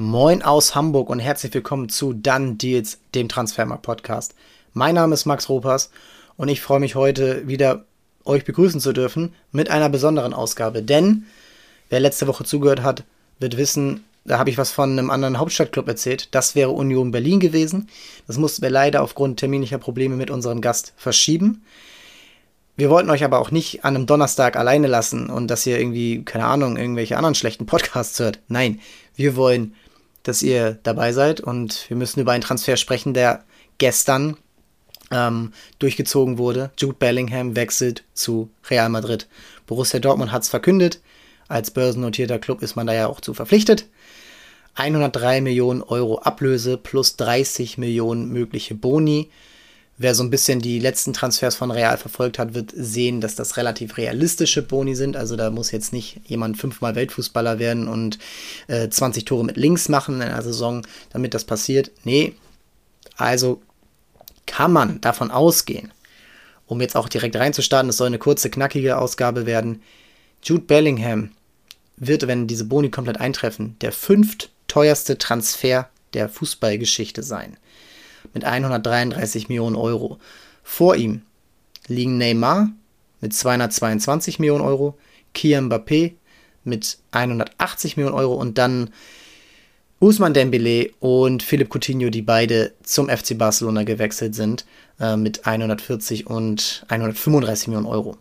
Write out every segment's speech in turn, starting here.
Moin aus Hamburg und herzlich willkommen zu Dann Deals, dem Transfermarkt Podcast. Mein Name ist Max Ropers und ich freue mich heute wieder euch begrüßen zu dürfen mit einer besonderen Ausgabe, denn wer letzte Woche zugehört hat, wird wissen, da habe ich was von einem anderen Hauptstadtclub erzählt. Das wäre Union Berlin gewesen. Das mussten wir leider aufgrund terminlicher Probleme mit unserem Gast verschieben. Wir wollten euch aber auch nicht an einem Donnerstag alleine lassen und dass ihr irgendwie, keine Ahnung, irgendwelche anderen schlechten Podcasts hört. Nein, wir wollen dass ihr dabei seid und wir müssen über einen Transfer sprechen, der gestern ähm, durchgezogen wurde. Jude Bellingham wechselt zu Real Madrid. Borussia Dortmund hat es verkündet. Als börsennotierter Club ist man da ja auch zu verpflichtet. 103 Millionen Euro Ablöse plus 30 Millionen mögliche Boni. Wer so ein bisschen die letzten Transfers von Real verfolgt hat, wird sehen, dass das relativ realistische Boni sind. Also da muss jetzt nicht jemand fünfmal Weltfußballer werden und äh, 20 Tore mit links machen in einer Saison, damit das passiert. Nee, also kann man davon ausgehen, um jetzt auch direkt reinzustarten, es soll eine kurze, knackige Ausgabe werden. Jude Bellingham wird, wenn diese Boni komplett eintreffen, der fünft teuerste Transfer der Fußballgeschichte sein mit 133 Millionen Euro. Vor ihm liegen Neymar mit 222 Millionen Euro, Kian Mbappé mit 180 Millionen Euro und dann Usman Dembele und Philipp Coutinho, die beide zum FC Barcelona gewechselt sind, äh, mit 140 und 135 Millionen Euro.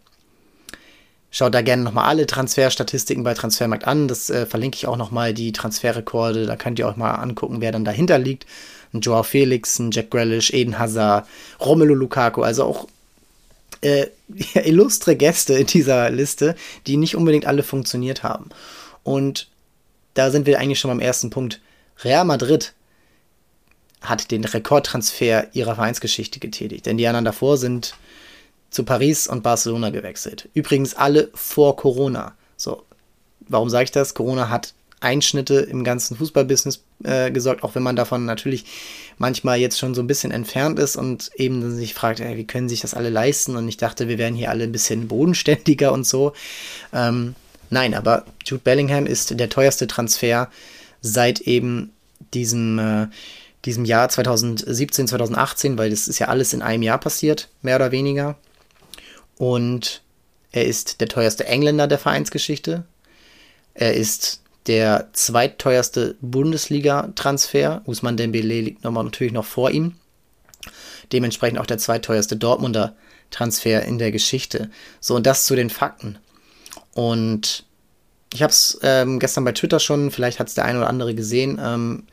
Schaut da gerne nochmal alle Transferstatistiken bei Transfermarkt an. Das äh, verlinke ich auch nochmal, die Transferrekorde. Da könnt ihr euch mal angucken, wer dann dahinter liegt ein Joao Felix, ein Jack Grealish, Eden Hazard, Romelu Lukaku, also auch äh, illustre Gäste in dieser Liste, die nicht unbedingt alle funktioniert haben. Und da sind wir eigentlich schon beim ersten Punkt. Real Madrid hat den Rekordtransfer ihrer Vereinsgeschichte getätigt, denn die anderen davor sind zu Paris und Barcelona gewechselt. Übrigens alle vor Corona. So, warum sage ich das? Corona hat Einschnitte im ganzen Fußballbusiness äh, gesorgt, auch wenn man davon natürlich manchmal jetzt schon so ein bisschen entfernt ist und eben sich fragt, ey, wie können sich das alle leisten? Und ich dachte, wir wären hier alle ein bisschen bodenständiger und so. Ähm, nein, aber Jude Bellingham ist der teuerste Transfer seit eben diesem, äh, diesem Jahr 2017, 2018, weil das ist ja alles in einem Jahr passiert, mehr oder weniger. Und er ist der teuerste Engländer der Vereinsgeschichte. Er ist der zweitteuerste Bundesliga-Transfer. Usman Dembele liegt nochmal natürlich noch vor ihm. Dementsprechend auch der zweitteuerste Dortmunder Transfer in der Geschichte. So, und das zu den Fakten. Und ich habe es ähm, gestern bei Twitter schon, vielleicht hat es der eine oder andere gesehen, ähm,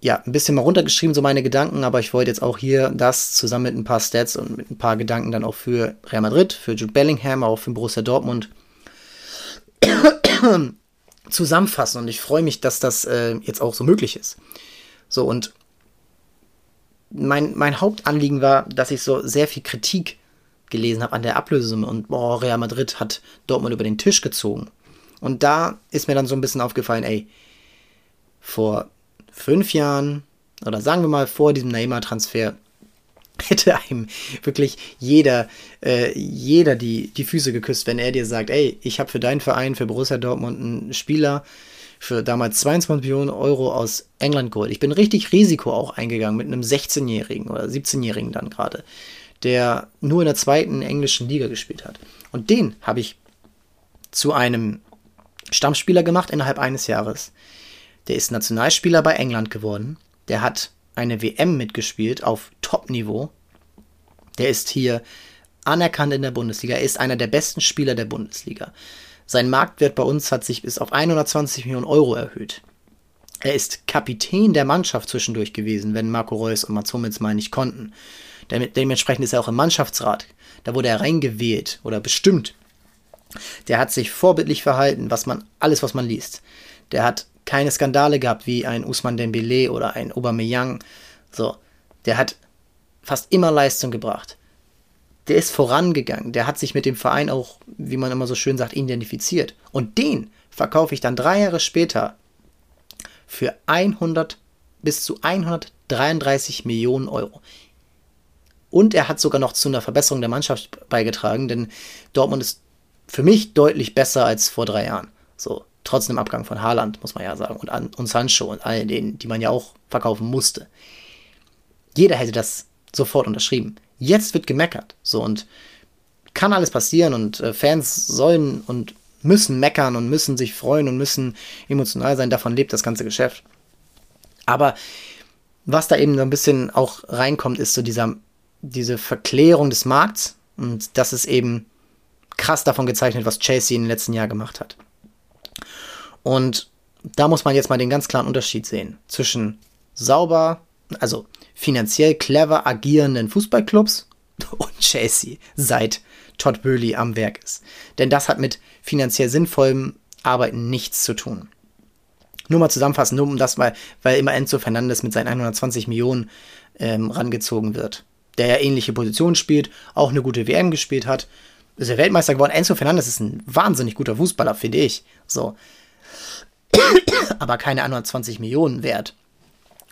ja, ein bisschen mal runtergeschrieben, so meine Gedanken, aber ich wollte jetzt auch hier das zusammen mit ein paar Stats und mit ein paar Gedanken dann auch für Real Madrid, für Jude Bellingham, auch für Borussia Dortmund zusammenfassen und ich freue mich, dass das äh, jetzt auch so möglich ist. So und mein, mein Hauptanliegen war, dass ich so sehr viel Kritik gelesen habe an der Ablösesumme und boah, Real Madrid hat Dortmund über den Tisch gezogen. Und da ist mir dann so ein bisschen aufgefallen, ey, vor fünf Jahren oder sagen wir mal vor diesem Neymar-Transfer hätte einem wirklich jeder, äh, jeder die, die Füße geküsst, wenn er dir sagt, ey, ich habe für deinen Verein, für Borussia Dortmund einen Spieler für damals 22 Millionen Euro aus England geholt. Ich bin richtig Risiko auch eingegangen mit einem 16-Jährigen oder 17-Jährigen dann gerade, der nur in der zweiten englischen Liga gespielt hat. Und den habe ich zu einem Stammspieler gemacht innerhalb eines Jahres. Der ist Nationalspieler bei England geworden. Der hat eine WM mitgespielt auf Top-Niveau. Der ist hier anerkannt in der Bundesliga. Er ist einer der besten Spieler der Bundesliga. Sein Marktwert bei uns hat sich bis auf 120 Millionen Euro erhöht. Er ist Kapitän der Mannschaft zwischendurch gewesen, wenn Marco Reus und Mats Hummels mal nicht konnten. Dementsprechend ist er auch im Mannschaftsrat. Da wurde er reingewählt oder bestimmt. Der hat sich vorbildlich verhalten, was man, alles, was man liest. Der hat keine Skandale gehabt wie ein Usman Dembele oder ein Aubameyang. So, der hat fast immer Leistung gebracht. Der ist vorangegangen. Der hat sich mit dem Verein auch, wie man immer so schön sagt, identifiziert. Und den verkaufe ich dann drei Jahre später für 100 bis zu 133 Millionen Euro. Und er hat sogar noch zu einer Verbesserung der Mannschaft beigetragen, denn Dortmund ist für mich deutlich besser als vor drei Jahren. So, Trotz dem Abgang von Haaland, muss man ja sagen, und, und Sancho und all denen, die man ja auch verkaufen musste. Jeder hätte das sofort unterschrieben. Jetzt wird gemeckert. So und kann alles passieren und äh, Fans sollen und müssen meckern und müssen sich freuen und müssen emotional sein. Davon lebt das ganze Geschäft. Aber was da eben so ein bisschen auch reinkommt, ist so dieser, diese Verklärung des Markts und das ist eben krass davon gezeichnet, was Chelsea in den letzten Jahren gemacht hat. Und da muss man jetzt mal den ganz klaren Unterschied sehen zwischen sauber, also finanziell clever agierenden Fußballclubs und Chelsea seit Todd Burley am Werk ist. Denn das hat mit finanziell sinnvollem Arbeiten nichts zu tun. Nur mal zusammenfassen, nur um das mal, weil immer Enzo Fernandes mit seinen 120 Millionen ähm, rangezogen wird. Der ja ähnliche Positionen spielt, auch eine gute WM gespielt hat. Ist er Weltmeister geworden. Enzo Fernandes ist ein wahnsinnig guter Fußballer, finde ich. So. Aber keine 120 Millionen wert.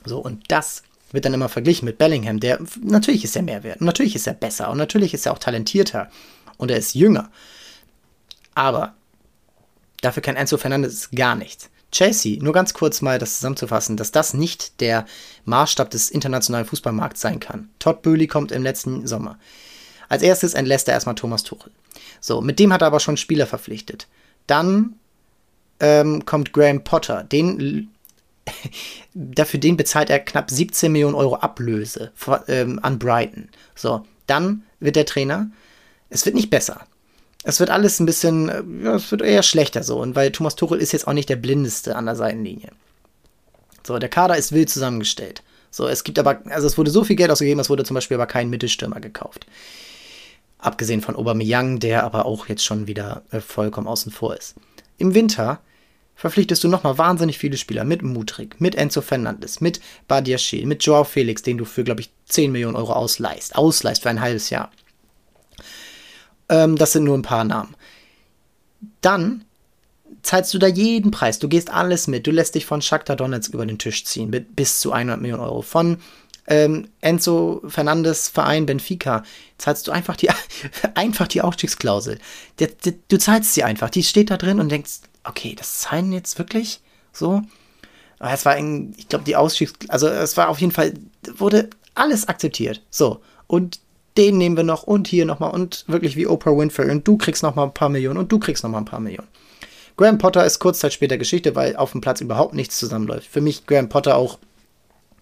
So, und das wird dann immer verglichen mit Bellingham, der natürlich ist er mehr wert, natürlich ist er besser und natürlich ist er auch talentierter und er ist jünger. Aber dafür kann Enzo Fernandes gar nichts. Chelsea, nur ganz kurz mal das zusammenzufassen, dass das nicht der Maßstab des internationalen Fußballmarkts sein kann. Todd Böhli kommt im letzten Sommer. Als erstes entlässt er erstmal Thomas Tuchel. So, mit dem hat er aber schon Spieler verpflichtet. Dann ähm, kommt Graham Potter. Den dafür den bezahlt er knapp 17 Millionen Euro Ablöse für, ähm, an Brighton. So, dann wird der Trainer. Es wird nicht besser. Es wird alles ein bisschen, äh, ja, es wird eher schlechter so. Und weil Thomas Tuchel ist jetzt auch nicht der blindeste an der Seitenlinie. So, der Kader ist wild zusammengestellt. So, es gibt aber, also es wurde so viel Geld ausgegeben, es wurde zum Beispiel aber kein Mittelstürmer gekauft. Abgesehen von Aubameyang, der aber auch jetzt schon wieder äh, vollkommen außen vor ist. Im Winter verpflichtest du nochmal wahnsinnig viele Spieler mit Mutrik, mit Enzo Fernandes, mit Badiachil, mit Joao Felix, den du für, glaube ich, 10 Millionen Euro ausleihst. Ausleihst für ein halbes Jahr. Ähm, das sind nur ein paar Namen. Dann zahlst du da jeden Preis. Du gehst alles mit. Du lässt dich von Shakhtar Donetsk über den Tisch ziehen mit bis zu 100 Millionen Euro. Von ähm, Enzo Fernandes Verein Benfica zahlst du einfach die, einfach die Aufstiegsklausel. Du, du, du zahlst sie einfach. Die steht da drin und denkst, okay, das zahlen jetzt wirklich so. Aber es war, in, ich glaube, die Ausstiegs, also es war auf jeden Fall, wurde alles akzeptiert. So. Und den nehmen wir noch und hier nochmal und wirklich wie Oprah Winfrey und du kriegst nochmal ein paar Millionen und du kriegst nochmal ein paar Millionen. Graham Potter ist kurz Zeit später Geschichte, weil auf dem Platz überhaupt nichts zusammenläuft. Für mich Graham Potter auch.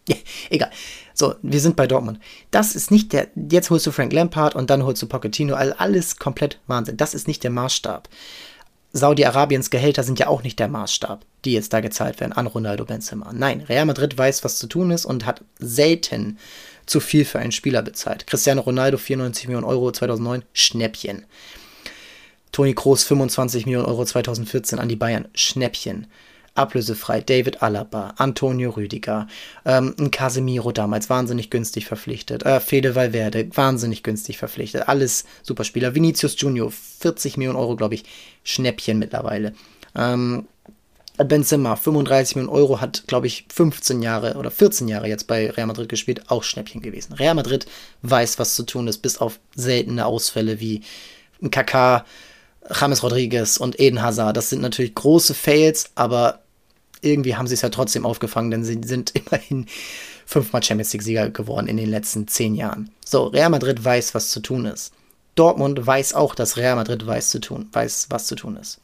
egal. So, wir sind bei Dortmund. Das ist nicht der. Jetzt holst du Frank Lampard und dann holst du Pochettino. Also alles komplett Wahnsinn. Das ist nicht der Maßstab. Saudi-Arabiens Gehälter sind ja auch nicht der Maßstab, die jetzt da gezahlt werden an Ronaldo Benzema. Nein, Real Madrid weiß, was zu tun ist und hat selten zu viel für einen Spieler bezahlt. Cristiano Ronaldo 94 Millionen Euro 2009, Schnäppchen. Toni Kroos 25 Millionen Euro 2014 an die Bayern, Schnäppchen. Ablösefrei David Alaba, Antonio Rüdiger, ähm, Casemiro damals wahnsinnig günstig verpflichtet, äh, Fede Valverde wahnsinnig günstig verpflichtet, alles Superspieler. Vinicius Junior 40 Millionen Euro, glaube ich, Schnäppchen mittlerweile. Ähm, Benzema, 35 Millionen Euro, hat, glaube ich, 15 Jahre oder 14 Jahre jetzt bei Real Madrid gespielt, auch Schnäppchen gewesen. Real Madrid weiß, was zu tun ist, bis auf seltene Ausfälle wie ein Kaká, James Rodriguez und Eden Hazard. Das sind natürlich große Fails, aber irgendwie haben sie es ja trotzdem aufgefangen, denn sie sind immerhin fünfmal Champions League-Sieger geworden in den letzten zehn Jahren. So, Real Madrid weiß, was zu tun ist. Dortmund weiß auch, dass Real Madrid weiß, zu tun, weiß was zu tun ist.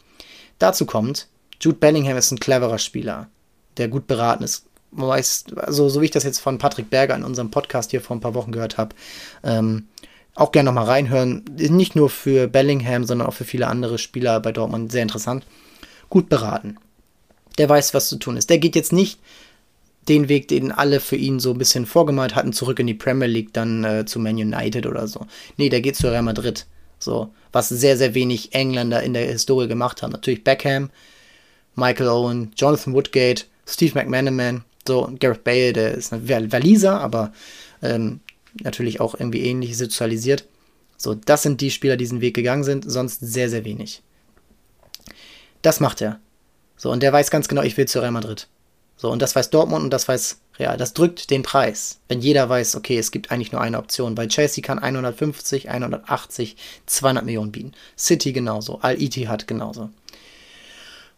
Dazu kommt, Jude Bellingham ist ein cleverer Spieler, der gut beraten ist. Weiß, also, so wie ich das jetzt von Patrick Berger in unserem Podcast hier vor ein paar Wochen gehört habe, ähm, auch gerne nochmal reinhören. Nicht nur für Bellingham, sondern auch für viele andere Spieler bei Dortmund sehr interessant. Gut beraten. Der weiß, was zu tun ist. Der geht jetzt nicht den Weg, den alle für ihn so ein bisschen vorgemalt hatten, zurück in die Premier League, dann äh, zu Man United oder so. Nee, der geht zu Real Madrid. So, was sehr, sehr wenig Engländer in der Historie gemacht haben. Natürlich Beckham, Michael Owen, Jonathan Woodgate, Steve McManaman, so, Gareth Bale, der ist ein Waliser, aber ähm, natürlich auch irgendwie ähnlich sozialisiert. So, das sind die Spieler, die diesen Weg gegangen sind, sonst sehr, sehr wenig. Das macht er. So, und der weiß ganz genau, ich will zu Real Madrid. So, und das weiß Dortmund und das weiß Real. Das drückt den Preis. Wenn jeder weiß, okay, es gibt eigentlich nur eine Option, weil Chelsea kann 150, 180, 200 Millionen bieten. City genauso, Al-Ittihad genauso.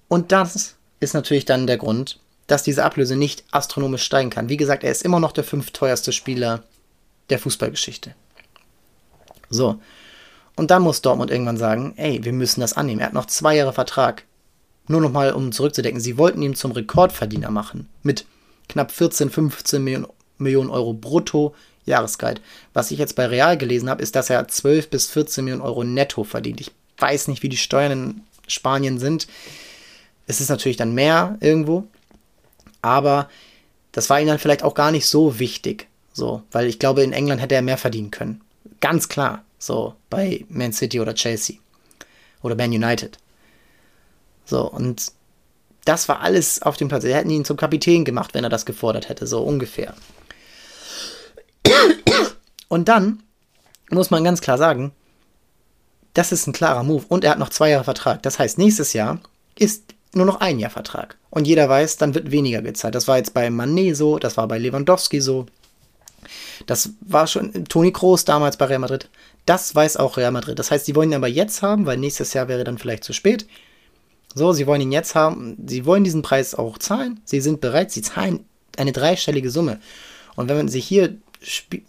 Und das ist natürlich dann der Grund, dass diese Ablöse nicht astronomisch steigen kann. Wie gesagt, er ist immer noch der fünfteuerste Spieler der Fußballgeschichte. So. Und dann muss Dortmund irgendwann sagen, ey, wir müssen das annehmen. Er hat noch zwei Jahre Vertrag. Nur nochmal, um zurückzudenken, sie wollten ihn zum Rekordverdiener machen. Mit knapp 14, 15 Millionen, Millionen Euro brutto Jahresgehalt. Was ich jetzt bei Real gelesen habe, ist, dass er 12 bis 14 Millionen Euro netto verdient. Ich weiß nicht, wie die Steuern in Spanien sind. Es ist natürlich dann mehr irgendwo, aber das war ihm dann vielleicht auch gar nicht so wichtig. So, weil ich glaube, in England hätte er mehr verdienen können. Ganz klar. So, bei Man City oder Chelsea. Oder Man United. So, und das war alles auf dem Platz. Sie hätten ihn zum Kapitän gemacht, wenn er das gefordert hätte, so ungefähr. Und dann muss man ganz klar sagen, das ist ein klarer Move. Und er hat noch zwei Jahre Vertrag. Das heißt, nächstes Jahr ist nur noch ein Jahr Vertrag. Und jeder weiß, dann wird weniger gezahlt. Das war jetzt bei Manet so, das war bei Lewandowski so. Das war schon Toni Kroos damals bei Real Madrid. Das weiß auch Real Madrid. Das heißt, sie wollen ihn aber jetzt haben, weil nächstes Jahr wäre dann vielleicht zu spät. So, sie wollen ihn jetzt haben. Sie wollen diesen Preis auch zahlen. Sie sind bereit, sie zahlen eine dreistellige Summe. Und wenn man sich hier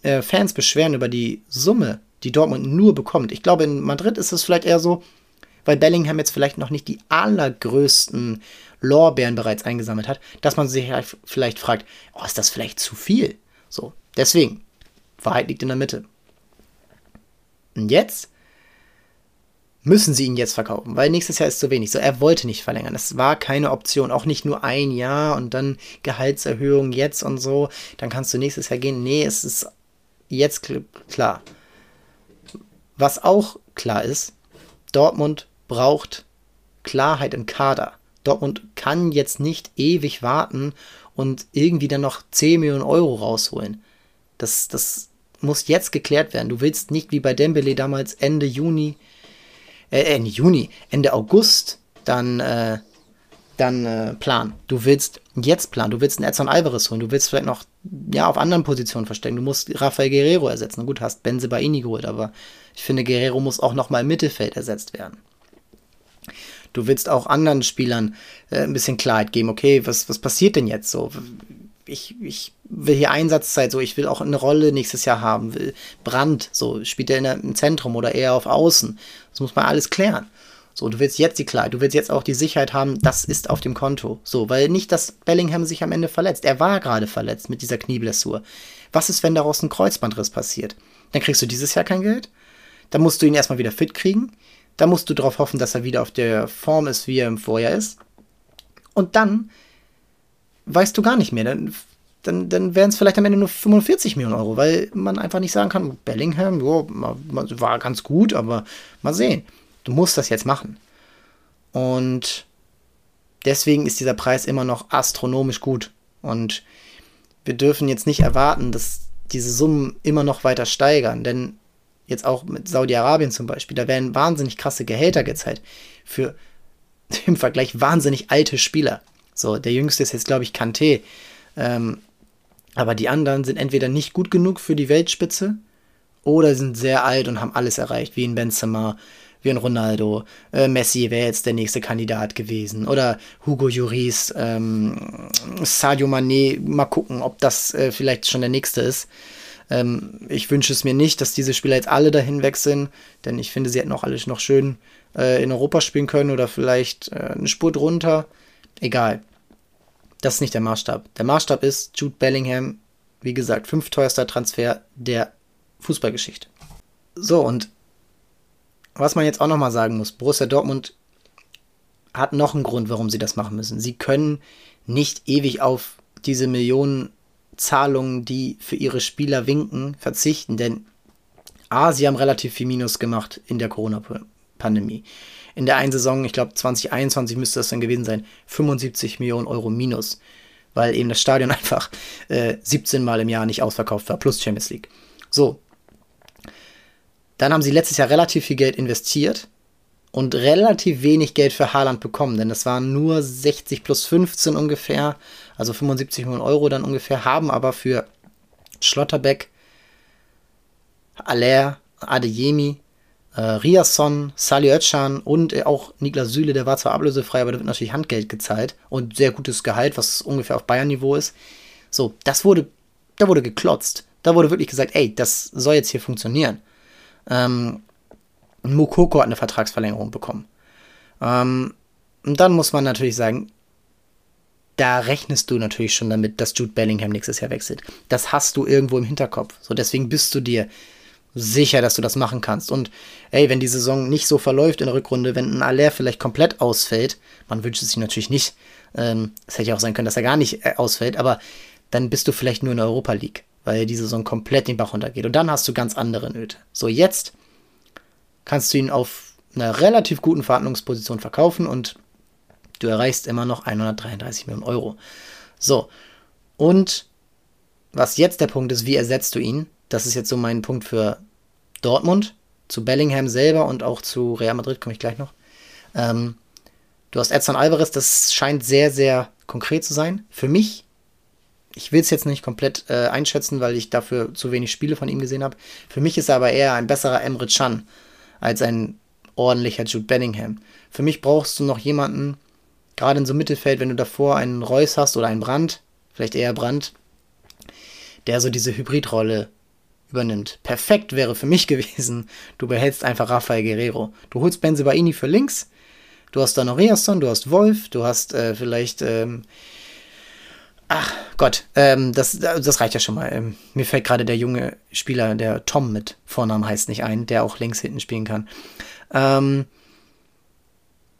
äh, Fans beschweren über die Summe, die Dortmund nur bekommt, ich glaube, in Madrid ist es vielleicht eher so, weil Bellingham jetzt vielleicht noch nicht die allergrößten Lorbeeren bereits eingesammelt hat, dass man sich vielleicht fragt, oh, ist das vielleicht zu viel? So, deswegen, Wahrheit liegt in der Mitte. Und jetzt müssen sie ihn jetzt verkaufen, weil nächstes Jahr ist zu wenig. So, er wollte nicht verlängern. Das war keine Option. Auch nicht nur ein Jahr und dann Gehaltserhöhung jetzt und so. Dann kannst du nächstes Jahr gehen. Nee, es ist jetzt klar. Was auch klar ist, Dortmund braucht Klarheit im Kader. Dortmund kann jetzt nicht ewig warten und irgendwie dann noch 10 Millionen Euro rausholen. Das, das muss jetzt geklärt werden. Du willst nicht wie bei Dembele damals Ende Juni äh, Ende Juni, Ende August dann, äh, dann äh, planen. Du willst jetzt planen, du willst einen Edson Alvarez holen, du willst vielleicht noch ja, auf anderen Positionen verstecken. Du musst Rafael Guerrero ersetzen. Gut, hast Benze Baini geholt, aber ich finde, Guerrero muss auch noch mal im Mittelfeld ersetzt werden. Du willst auch anderen Spielern äh, ein bisschen Klarheit geben. Okay, was, was passiert denn jetzt so? Ich, ich will hier Einsatzzeit, so ich will auch eine Rolle nächstes Jahr haben, will Brand, so spielt er im Zentrum oder eher auf Außen. Das muss man alles klären. So, du willst jetzt die Klarheit, du willst jetzt auch die Sicherheit haben, das ist auf dem Konto. So, weil nicht, dass Bellingham sich am Ende verletzt. Er war gerade verletzt mit dieser Knieblessur. Was ist, wenn daraus ein Kreuzbandriss passiert? Dann kriegst du dieses Jahr kein Geld. Dann musst du ihn erstmal wieder fit kriegen. Dann musst du darauf hoffen, dass er wieder auf der Form ist, wie er im Vorjahr ist. Und dann weißt du gar nicht mehr. Dann, dann, dann wären es vielleicht am Ende nur 45 Millionen Euro, weil man einfach nicht sagen kann, Bellingham, jo, war ganz gut, aber mal sehen. Du musst das jetzt machen. Und deswegen ist dieser Preis immer noch astronomisch gut. Und wir dürfen jetzt nicht erwarten, dass diese Summen immer noch weiter steigern, denn jetzt auch mit Saudi-Arabien zum Beispiel, da werden wahnsinnig krasse Gehälter gezahlt für im Vergleich wahnsinnig alte Spieler. So, der jüngste ist jetzt, glaube ich, Kanté. Ähm, aber die anderen sind entweder nicht gut genug für die Weltspitze oder sind sehr alt und haben alles erreicht, wie in Benzema, wie ein Ronaldo. Äh, Messi wäre jetzt der nächste Kandidat gewesen. Oder Hugo Juris, ähm, Sadio Mané. Mal gucken, ob das äh, vielleicht schon der nächste ist. Ähm, ich wünsche es mir nicht, dass diese Spieler jetzt alle dahin wechseln, denn ich finde, sie hätten auch alle noch schön äh, in Europa spielen können oder vielleicht äh, eine Spur drunter. Egal. Das ist nicht der Maßstab. Der Maßstab ist Jude Bellingham, wie gesagt, fünfteuerster Transfer der Fußballgeschichte. So, und was man jetzt auch nochmal sagen muss, Borussia Dortmund hat noch einen Grund, warum sie das machen müssen. Sie können nicht ewig auf diese Millionen Zahlungen, die für ihre Spieler winken, verzichten, denn A, sie haben relativ viel Minus gemacht in der Corona-Pandemie in der einen Saison, ich glaube 2021 müsste das dann gewesen sein, 75 Millionen Euro minus, weil eben das Stadion einfach äh, 17 Mal im Jahr nicht ausverkauft war, plus Champions League. So. Dann haben sie letztes Jahr relativ viel Geld investiert und relativ wenig Geld für Haaland bekommen, denn das waren nur 60 plus 15 ungefähr, also 75 Millionen Euro dann ungefähr, haben aber für Schlotterbeck, Aller, Adeyemi äh, Riasson, Sali Özcan und äh, auch Niklas Süle, der war zwar ablösefrei, aber da wird natürlich Handgeld gezahlt und sehr gutes Gehalt, was ungefähr auf Bayern-Niveau ist. So, das wurde, da wurde geklotzt. Da wurde wirklich gesagt, ey, das soll jetzt hier funktionieren. Ähm, Mukoko hat eine Vertragsverlängerung bekommen. Ähm, und dann muss man natürlich sagen, da rechnest du natürlich schon damit, dass Jude Bellingham nächstes Jahr wechselt. Das hast du irgendwo im Hinterkopf. So, deswegen bist du dir sicher, dass du das machen kannst. Und ey, wenn die Saison nicht so verläuft in der Rückrunde, wenn ein Aller vielleicht komplett ausfällt, man wünscht es sich natürlich nicht, ähm, es hätte ja auch sein können, dass er gar nicht äh, ausfällt, aber dann bist du vielleicht nur in der Europa League, weil die Saison komplett den Bach runtergeht. Und dann hast du ganz andere Nöte. So, jetzt kannst du ihn auf einer relativ guten Verhandlungsposition verkaufen und du erreichst immer noch 133 Millionen Euro. So, und was jetzt der Punkt ist, wie ersetzt du ihn? Das ist jetzt so mein Punkt für Dortmund, zu Bellingham selber und auch zu Real Madrid komme ich gleich noch. Ähm, du hast Edson Alvarez, das scheint sehr, sehr konkret zu sein. Für mich, ich will es jetzt nicht komplett äh, einschätzen, weil ich dafür zu wenig Spiele von ihm gesehen habe. Für mich ist er aber eher ein besserer Emre Can als ein ordentlicher Jude Bellingham. Für mich brauchst du noch jemanden, gerade in so Mittelfeld, wenn du davor einen Reus hast oder einen Brand, vielleicht eher Brand, der so diese Hybridrolle übernimmt. Perfekt wäre für mich gewesen, du behältst einfach Rafael Guerrero. Du holst Benzebaini für links, du hast dann noch Reasson, du hast Wolf, du hast äh, vielleicht, ähm, ach Gott, ähm, das, das reicht ja schon mal. Ähm, mir fällt gerade der junge Spieler, der Tom mit Vornamen heißt nicht ein, der auch links hinten spielen kann. Ähm,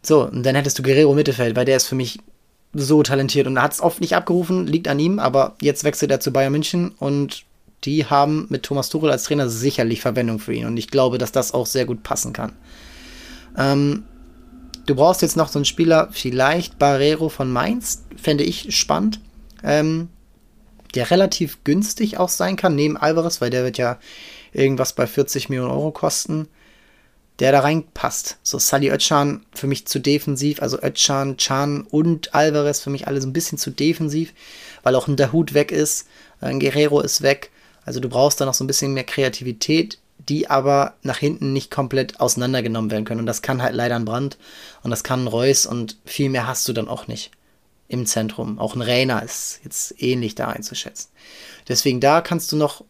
so, und dann hättest du Guerrero Mittelfeld, weil der ist für mich so talentiert und hat es oft nicht abgerufen, liegt an ihm, aber jetzt wechselt er zu Bayern München und die haben mit Thomas Tuchel als Trainer sicherlich Verwendung für ihn. Und ich glaube, dass das auch sehr gut passen kann. Ähm, du brauchst jetzt noch so einen Spieler, vielleicht Barrero von Mainz, fände ich spannend. Ähm, der relativ günstig auch sein kann, neben Alvarez, weil der wird ja irgendwas bei 40 Millionen Euro kosten, der da reinpasst. So Sally Özcan für mich zu defensiv, also Özcan, Chan und Alvarez für mich alle so ein bisschen zu defensiv, weil auch ein Dahut weg ist, ein Guerrero ist weg. Also du brauchst da noch so ein bisschen mehr Kreativität, die aber nach hinten nicht komplett auseinandergenommen werden können. Und das kann halt leider ein Brand und das kann ein Reus und viel mehr hast du dann auch nicht im Zentrum. Auch ein Rainer ist jetzt ähnlich da einzuschätzen. Deswegen da kannst du noch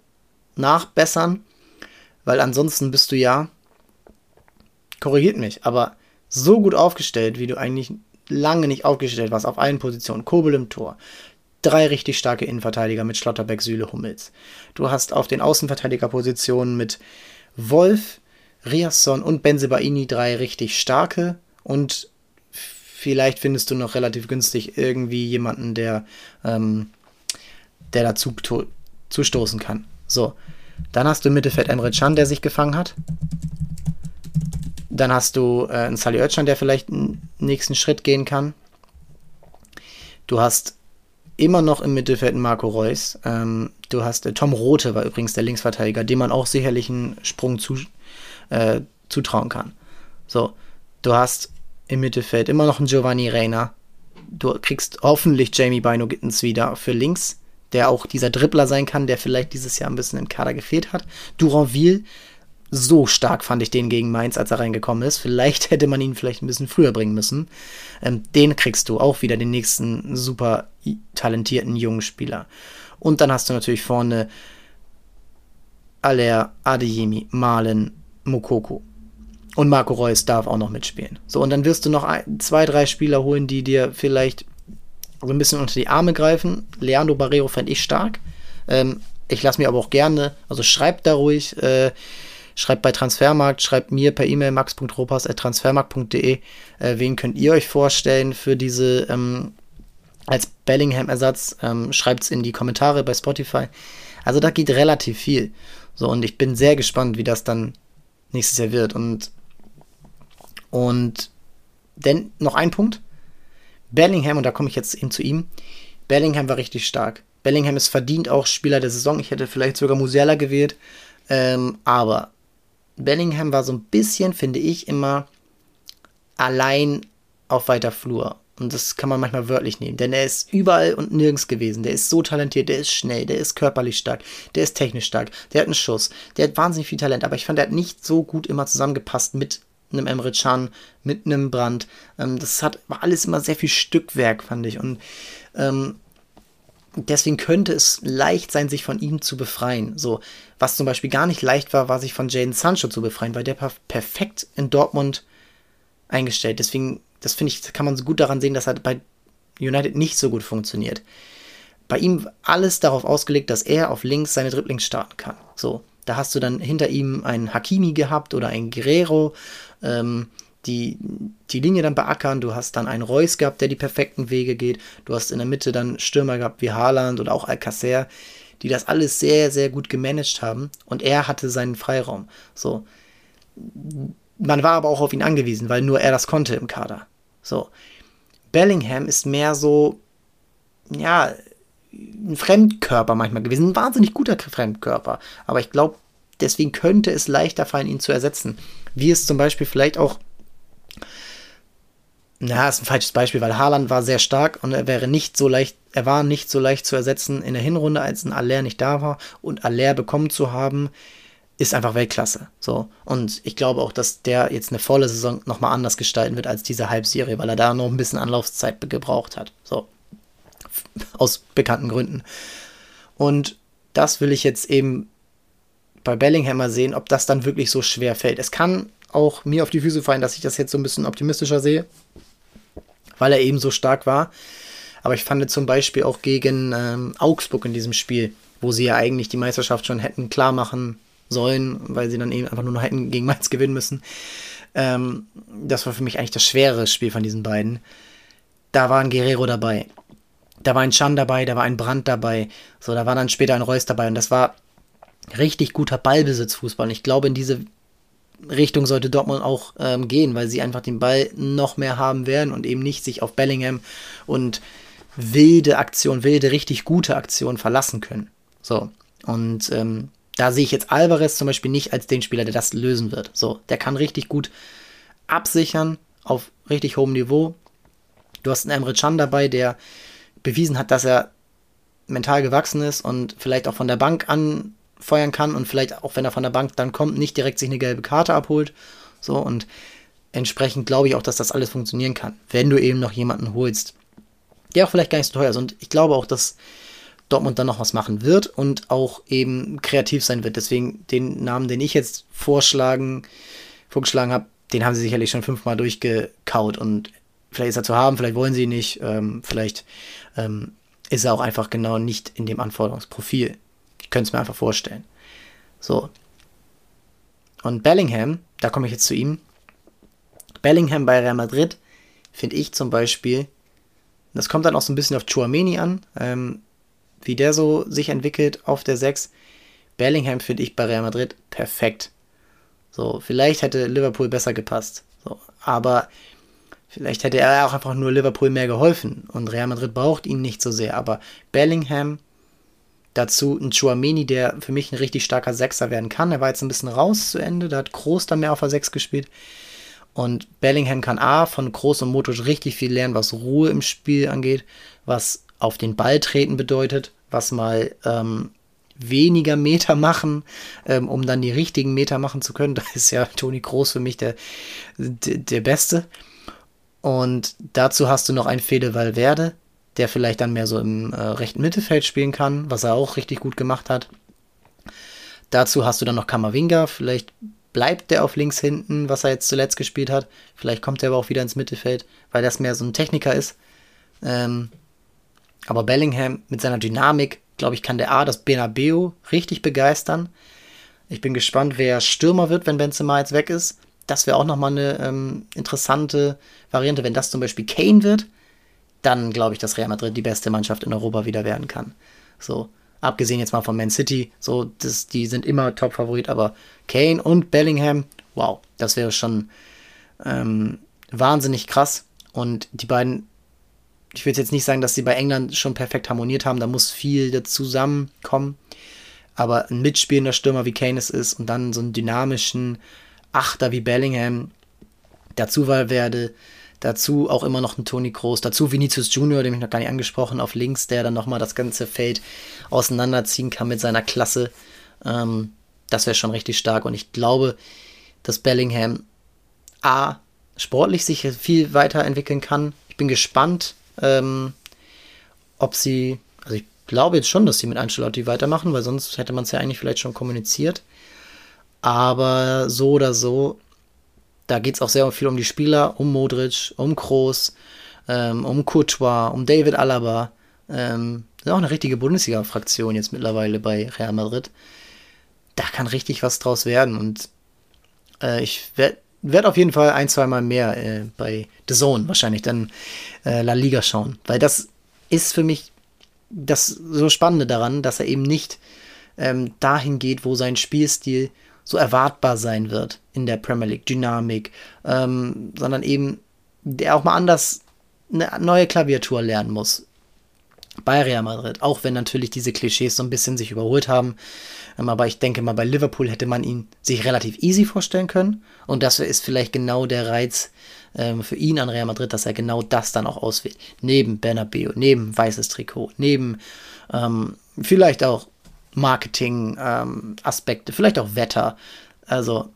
nachbessern, weil ansonsten bist du ja, korrigiert mich, aber so gut aufgestellt, wie du eigentlich lange nicht aufgestellt warst auf allen Positionen. Kobel im Tor, drei richtig starke Innenverteidiger mit Schlotterbeck, Süle, Hummels. Du hast auf den Außenverteidigerpositionen mit Wolf, Riasson und Benzebaini drei richtig starke und vielleicht findest du noch relativ günstig irgendwie jemanden, der, ähm, der dazu zustoßen kann. So, dann hast du im Mittelfeld Emre Can, der sich gefangen hat. Dann hast du äh, einen Sali Özcan, der vielleicht einen nächsten Schritt gehen kann. Du hast immer noch im Mittelfeld Marco Reus. Ähm, du hast äh, Tom Rote war übrigens der Linksverteidiger, dem man auch sicherlich einen Sprung zu, äh, zutrauen kann. So, du hast im Mittelfeld immer noch einen Giovanni Reina. Du kriegst hoffentlich Jamie Bino Gittens wieder für links, der auch dieser Dribbler sein kann, der vielleicht dieses Jahr ein bisschen im Kader gefehlt hat. Duranville, so stark fand ich den gegen Mainz, als er reingekommen ist. Vielleicht hätte man ihn vielleicht ein bisschen früher bringen müssen. Ähm, den kriegst du auch wieder, den nächsten super talentierten jungen Spieler. Und dann hast du natürlich vorne Aller, Adeyemi, Malen, Mokoko. Und Marco Reus darf auch noch mitspielen. So, und dann wirst du noch ein, zwei, drei Spieler holen, die dir vielleicht so ein bisschen unter die Arme greifen. Leandro Barrero fände ich stark. Ähm, ich lasse mir aber auch gerne, also schreibt da ruhig, äh, Schreibt bei Transfermarkt, schreibt mir per E-Mail max.ropas.transfermarkt.de, äh, wen könnt ihr euch vorstellen für diese ähm, als Bellingham-Ersatz. Ähm, Schreibt es in die Kommentare bei Spotify. Also da geht relativ viel. So, und ich bin sehr gespannt, wie das dann nächstes Jahr wird. Und, und denn noch ein Punkt. Bellingham, und da komme ich jetzt hin zu ihm. Bellingham war richtig stark. Bellingham ist verdient auch Spieler der Saison. Ich hätte vielleicht sogar Musiala gewählt. Ähm, aber Bellingham war so ein bisschen, finde ich, immer allein auf weiter Flur. Und das kann man manchmal wörtlich nehmen, denn er ist überall und nirgends gewesen. Der ist so talentiert, der ist schnell, der ist körperlich stark, der ist technisch stark, der hat einen Schuss, der hat wahnsinnig viel Talent, aber ich fand, der hat nicht so gut immer zusammengepasst mit einem Emre Can, mit einem Brand. Ähm, das hat, war alles immer sehr viel Stückwerk, fand ich. Und ähm, deswegen könnte es leicht sein, sich von ihm zu befreien. So, was zum Beispiel gar nicht leicht war, war sich von Jaden Sancho zu befreien, weil der perfekt in Dortmund eingestellt. Deswegen, das finde ich, kann man so gut daran sehen, dass er bei United nicht so gut funktioniert. Bei ihm alles darauf ausgelegt, dass er auf links seine Dribblings starten kann. So, da hast du dann hinter ihm einen Hakimi gehabt oder einen Guerrero, ähm, die die Linie dann beackern. Du hast dann einen Reus gehabt, der die perfekten Wege geht. Du hast in der Mitte dann Stürmer gehabt wie Haaland oder auch Alcacer, die das alles sehr, sehr gut gemanagt haben. Und er hatte seinen Freiraum. So. Man war aber auch auf ihn angewiesen, weil nur er das konnte im Kader. So. Bellingham ist mehr so, ja, ein Fremdkörper manchmal gewesen. Ein wahnsinnig guter Fremdkörper. Aber ich glaube, deswegen könnte es leichter fallen, ihn zu ersetzen. Wie es zum Beispiel vielleicht auch na, ist ein falsches Beispiel, weil Haaland war sehr stark und er wäre nicht so leicht, er war nicht so leicht zu ersetzen in der Hinrunde, als ein Aller nicht da war und Aller bekommen zu haben, ist einfach Weltklasse. So. Und ich glaube auch, dass der jetzt eine volle Saison nochmal anders gestalten wird als diese Halbserie, weil er da noch ein bisschen Anlaufzeit gebraucht hat. So. Aus bekannten Gründen. Und das will ich jetzt eben bei Bellingham mal sehen, ob das dann wirklich so schwer fällt. Es kann auch mir auf die Füße fallen, dass ich das jetzt so ein bisschen optimistischer sehe weil er eben so stark war. Aber ich fand zum Beispiel auch gegen ähm, Augsburg in diesem Spiel, wo sie ja eigentlich die Meisterschaft schon hätten klar machen sollen, weil sie dann eben einfach nur noch hätten gegen Mainz gewinnen müssen. Ähm, das war für mich eigentlich das schwere Spiel von diesen beiden. Da war ein Guerrero dabei. Da war ein Chan dabei, da war ein Brand dabei. So, da war dann später ein Reus dabei. Und das war richtig guter Ballbesitzfußball. Und ich glaube, in diese Richtung sollte Dortmund auch ähm, gehen, weil sie einfach den Ball noch mehr haben werden und eben nicht sich auf Bellingham und wilde Aktion, wilde, richtig gute Aktion verlassen können. So. Und ähm, da sehe ich jetzt Alvarez zum Beispiel nicht als den Spieler, der das lösen wird. So, der kann richtig gut absichern auf richtig hohem Niveau. Du hast einen Emre Can dabei, der bewiesen hat, dass er mental gewachsen ist und vielleicht auch von der Bank an feuern kann und vielleicht auch wenn er von der Bank dann kommt, nicht direkt sich eine gelbe Karte abholt. So und entsprechend glaube ich auch, dass das alles funktionieren kann, wenn du eben noch jemanden holst, der auch vielleicht gar nicht so teuer ist. Und ich glaube auch, dass Dortmund dann noch was machen wird und auch eben kreativ sein wird. Deswegen den Namen, den ich jetzt vorschlagen, vorgeschlagen habe, den haben sie sicherlich schon fünfmal durchgekaut und vielleicht ist er zu haben, vielleicht wollen sie ihn nicht, ähm, vielleicht ähm, ist er auch einfach genau nicht in dem Anforderungsprofil. Ich könnte es mir einfach vorstellen. So. Und Bellingham, da komme ich jetzt zu ihm. Bellingham bei Real Madrid finde ich zum Beispiel, das kommt dann auch so ein bisschen auf Chouameni an, ähm, wie der so sich entwickelt auf der 6. Bellingham finde ich bei Real Madrid perfekt. So, vielleicht hätte Liverpool besser gepasst. So, aber vielleicht hätte er auch einfach nur Liverpool mehr geholfen und Real Madrid braucht ihn nicht so sehr. Aber Bellingham Dazu ein Chouameni, der für mich ein richtig starker Sechser werden kann. Er war jetzt ein bisschen raus zu Ende, da hat Groß dann mehr auf der Sechs gespielt. Und Bellingham kann A von Groß und Motor richtig viel lernen, was Ruhe im Spiel angeht, was auf den Ball treten bedeutet, was mal ähm, weniger Meter machen, ähm, um dann die richtigen Meter machen zu können. Da ist ja Toni Groß für mich der, der, der Beste. Und dazu hast du noch einen Fede Valverde, der vielleicht dann mehr so im äh, rechten Mittelfeld spielen kann, was er auch richtig gut gemacht hat. Dazu hast du dann noch Kamavinga, vielleicht bleibt der auf links hinten, was er jetzt zuletzt gespielt hat. Vielleicht kommt er aber auch wieder ins Mittelfeld, weil das mehr so ein Techniker ist. Ähm, aber Bellingham mit seiner Dynamik, glaube ich, kann der A, das Benabeo richtig begeistern. Ich bin gespannt, wer Stürmer wird, wenn Benzema jetzt weg ist. Das wäre auch nochmal eine ähm, interessante Variante, wenn das zum Beispiel Kane wird dann glaube ich, dass Real Madrid die beste Mannschaft in Europa wieder werden kann. So, abgesehen jetzt mal von Man City, so, das, die sind immer Top-Favorit, aber Kane und Bellingham, wow, das wäre schon ähm, wahnsinnig krass. Und die beiden, ich will jetzt nicht sagen, dass sie bei England schon perfekt harmoniert haben, da muss viel zusammenkommen. Aber ein mitspielender Stürmer wie Kane es ist und dann so einen dynamischen Achter wie Bellingham dazu werde, Dazu auch immer noch ein Toni Kroos. Dazu Vinicius Junior, den ich noch gar nicht angesprochen, auf links, der dann nochmal das ganze Feld auseinanderziehen kann mit seiner Klasse. Ähm, das wäre schon richtig stark. Und ich glaube, dass Bellingham A, sportlich sich viel weiterentwickeln kann. Ich bin gespannt, ähm, ob sie, also ich glaube jetzt schon, dass sie mit Ancelotti weitermachen, weil sonst hätte man es ja eigentlich vielleicht schon kommuniziert. Aber so oder so, da geht es auch sehr viel um die Spieler, um Modric, um Kroos, ähm, um Courtois, um David Alaba. Ähm, ist auch eine richtige Bundesliga-Fraktion jetzt mittlerweile bei Real Madrid. Da kann richtig was draus werden und äh, ich werde werd auf jeden Fall ein, zweimal mehr äh, bei The Zone wahrscheinlich dann äh, La Liga schauen, weil das ist für mich das so Spannende daran, dass er eben nicht ähm, dahin geht, wo sein Spielstil so erwartbar sein wird in der Premier League, Dynamik, ähm, sondern eben der auch mal anders eine neue Klaviatur lernen muss bei Real Madrid, auch wenn natürlich diese Klischees so ein bisschen sich überholt haben. Ähm, aber ich denke mal, bei Liverpool hätte man ihn sich relativ easy vorstellen können. Und das ist vielleicht genau der Reiz ähm, für ihn an Real Madrid, dass er genau das dann auch auswählt. Neben Bernabeu, neben weißes Trikot, neben ähm, vielleicht auch Marketing-Aspekte, ähm, vielleicht auch Wetter. Also,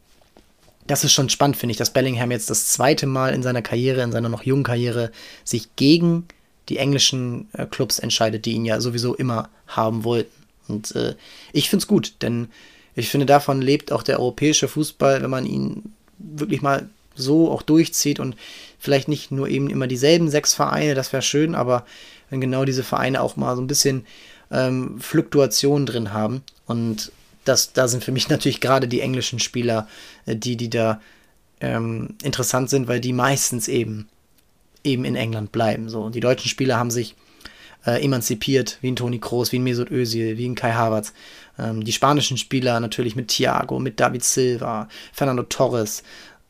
das ist schon spannend, finde ich, dass Bellingham jetzt das zweite Mal in seiner Karriere, in seiner noch jungen Karriere, sich gegen die englischen äh, Clubs entscheidet, die ihn ja sowieso immer haben wollten. Und äh, ich finde es gut, denn ich finde, davon lebt auch der europäische Fußball, wenn man ihn wirklich mal so auch durchzieht und vielleicht nicht nur eben immer dieselben sechs Vereine, das wäre schön, aber wenn genau diese Vereine auch mal so ein bisschen ähm, Fluktuationen drin haben. Und das, da sind für mich natürlich gerade die englischen Spieler, äh, die, die da ähm, interessant sind, weil die meistens eben eben in England bleiben. So. Und die deutschen Spieler haben sich äh, emanzipiert, wie ein Toni Kroos, wie ein Mesut Özil, wie ein Kai Havertz. Ähm, die spanischen Spieler natürlich mit Thiago, mit David Silva, Fernando Torres,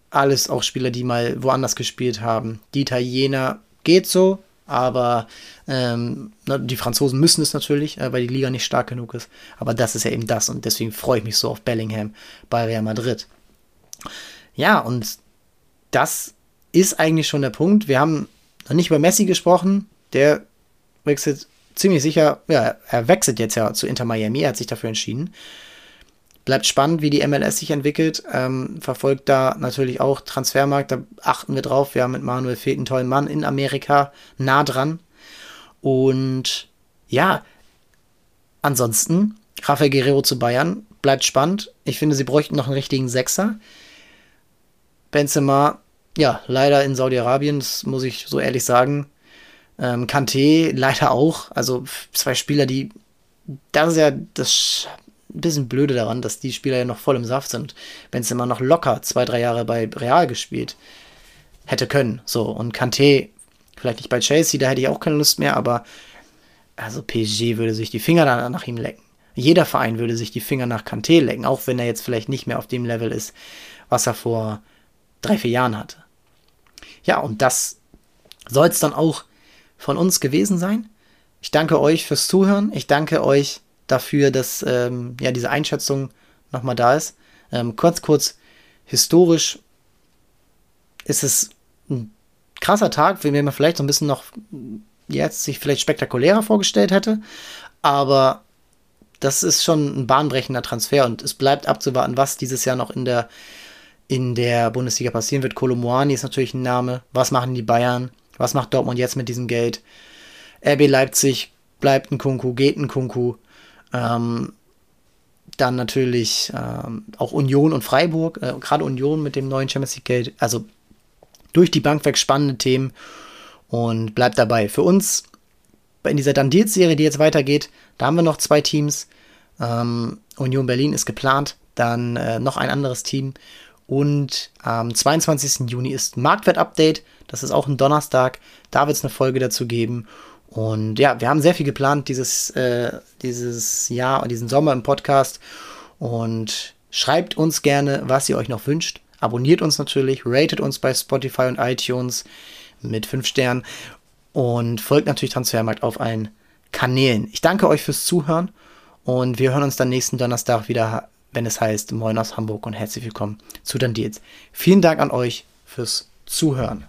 alles auch Spieler, die mal woanders gespielt haben. Die Italiener geht so, aber ähm, die Franzosen müssen es natürlich, äh, weil die Liga nicht stark genug ist. Aber das ist ja eben das und deswegen freue ich mich so auf Bellingham bei Real Madrid. Ja, und das ist eigentlich schon der Punkt. Wir haben noch nicht über Messi gesprochen. Der wechselt ziemlich sicher, ja, er wechselt jetzt ja zu Inter Miami, er hat sich dafür entschieden. Bleibt spannend, wie die MLS sich entwickelt. Ähm, verfolgt da natürlich auch Transfermarkt, da achten wir drauf. Wir haben mit Manuel Fehlt einen tollen Mann in Amerika nah dran. Und ja, ansonsten, Rafael Guerrero zu Bayern bleibt spannend. Ich finde, sie bräuchten noch einen richtigen Sechser. Benzema ja, leider in Saudi-Arabien, das muss ich so ehrlich sagen. Ähm, Kante leider auch. Also zwei Spieler, die. Das ist ja das ein bisschen blöde daran, dass die Spieler ja noch voll im Saft sind. Wenn es immer noch locker zwei, drei Jahre bei Real gespielt hätte können. So, und Kante, vielleicht nicht bei Chelsea, da hätte ich auch keine Lust mehr, aber also PSG würde sich die Finger nach ihm lecken. Jeder Verein würde sich die Finger nach Kante lecken, auch wenn er jetzt vielleicht nicht mehr auf dem Level ist, was er vor drei, vier Jahren hatte. Ja, und das soll es dann auch von uns gewesen sein. Ich danke euch fürs Zuhören. Ich danke euch dafür, dass ähm, ja, diese Einschätzung nochmal da ist. Ähm, kurz, kurz, historisch ist es ein krasser Tag, wie man vielleicht so ein bisschen noch jetzt sich vielleicht spektakulärer vorgestellt hätte. Aber das ist schon ein bahnbrechender Transfer und es bleibt abzuwarten, was dieses Jahr noch in der in der Bundesliga passieren wird. Kolomoani ist natürlich ein Name. Was machen die Bayern? Was macht Dortmund jetzt mit diesem Geld? RB Leipzig bleibt ein Kunku, geht ein Kunku. Ähm, dann natürlich ähm, auch Union und Freiburg, äh, gerade Union mit dem neuen Champions League Geld. Also durch die Bank weg spannende Themen und bleibt dabei. Für uns in dieser Dandiert-Serie, die jetzt weitergeht, da haben wir noch zwei Teams. Ähm, Union Berlin ist geplant, dann äh, noch ein anderes Team und am 22. Juni ist Marktwert-Update. Das ist auch ein Donnerstag. Da wird es eine Folge dazu geben. Und ja, wir haben sehr viel geplant dieses, äh, dieses Jahr und diesen Sommer im Podcast. Und schreibt uns gerne, was ihr euch noch wünscht. Abonniert uns natürlich, ratet uns bei Spotify und iTunes mit 5 Sternen und folgt natürlich Transfermarkt auf allen Kanälen. Ich danke euch fürs Zuhören und wir hören uns dann nächsten Donnerstag wieder wenn es heißt Moin aus Hamburg und herzlich willkommen zu Dann Deals. Vielen Dank an euch fürs Zuhören.